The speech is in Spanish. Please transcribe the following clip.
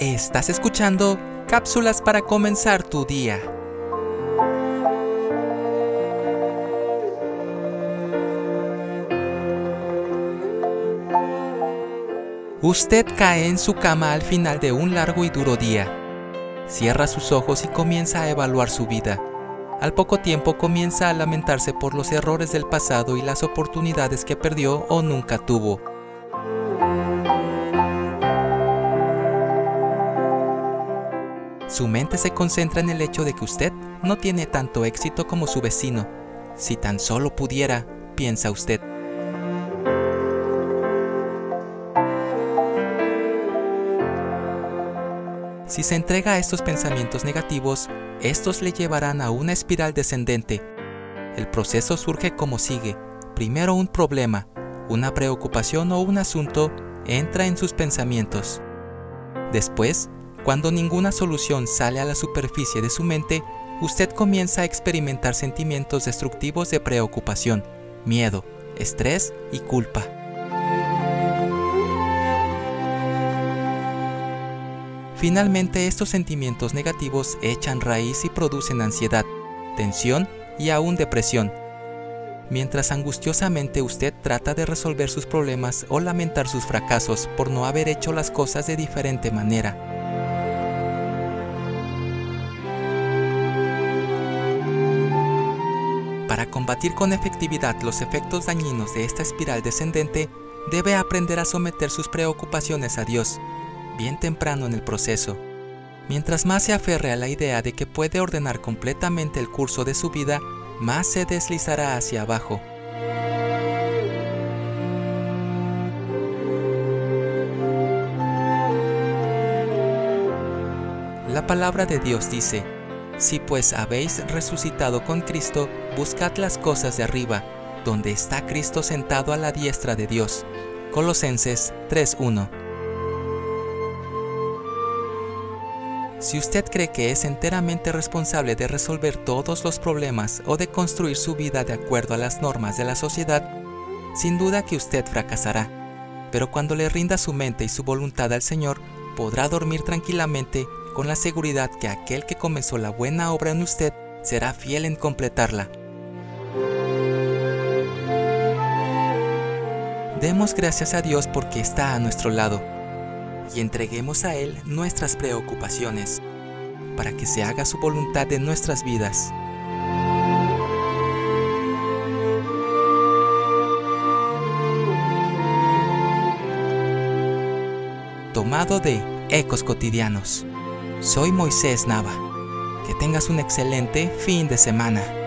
Estás escuchando cápsulas para comenzar tu día. Usted cae en su cama al final de un largo y duro día. Cierra sus ojos y comienza a evaluar su vida. Al poco tiempo comienza a lamentarse por los errores del pasado y las oportunidades que perdió o nunca tuvo. Su mente se concentra en el hecho de que usted no tiene tanto éxito como su vecino. Si tan solo pudiera, piensa usted. Si se entrega a estos pensamientos negativos, estos le llevarán a una espiral descendente. El proceso surge como sigue. Primero un problema, una preocupación o un asunto entra en sus pensamientos. Después, cuando ninguna solución sale a la superficie de su mente, usted comienza a experimentar sentimientos destructivos de preocupación, miedo, estrés y culpa. Finalmente, estos sentimientos negativos echan raíz y producen ansiedad, tensión y aún depresión. Mientras angustiosamente usted trata de resolver sus problemas o lamentar sus fracasos por no haber hecho las cosas de diferente manera. Combatir con efectividad los efectos dañinos de esta espiral descendente, debe aprender a someter sus preocupaciones a Dios, bien temprano en el proceso. Mientras más se aferre a la idea de que puede ordenar completamente el curso de su vida, más se deslizará hacia abajo. La palabra de Dios dice, si pues habéis resucitado con Cristo, buscad las cosas de arriba, donde está Cristo sentado a la diestra de Dios. Colosenses 3.1 Si usted cree que es enteramente responsable de resolver todos los problemas o de construir su vida de acuerdo a las normas de la sociedad, sin duda que usted fracasará. Pero cuando le rinda su mente y su voluntad al Señor, podrá dormir tranquilamente con la seguridad que aquel que comenzó la buena obra en usted será fiel en completarla. Demos gracias a Dios porque está a nuestro lado y entreguemos a Él nuestras preocupaciones para que se haga su voluntad en nuestras vidas. Tomado de Ecos Cotidianos. Soy Moisés Nava. Que tengas un excelente fin de semana.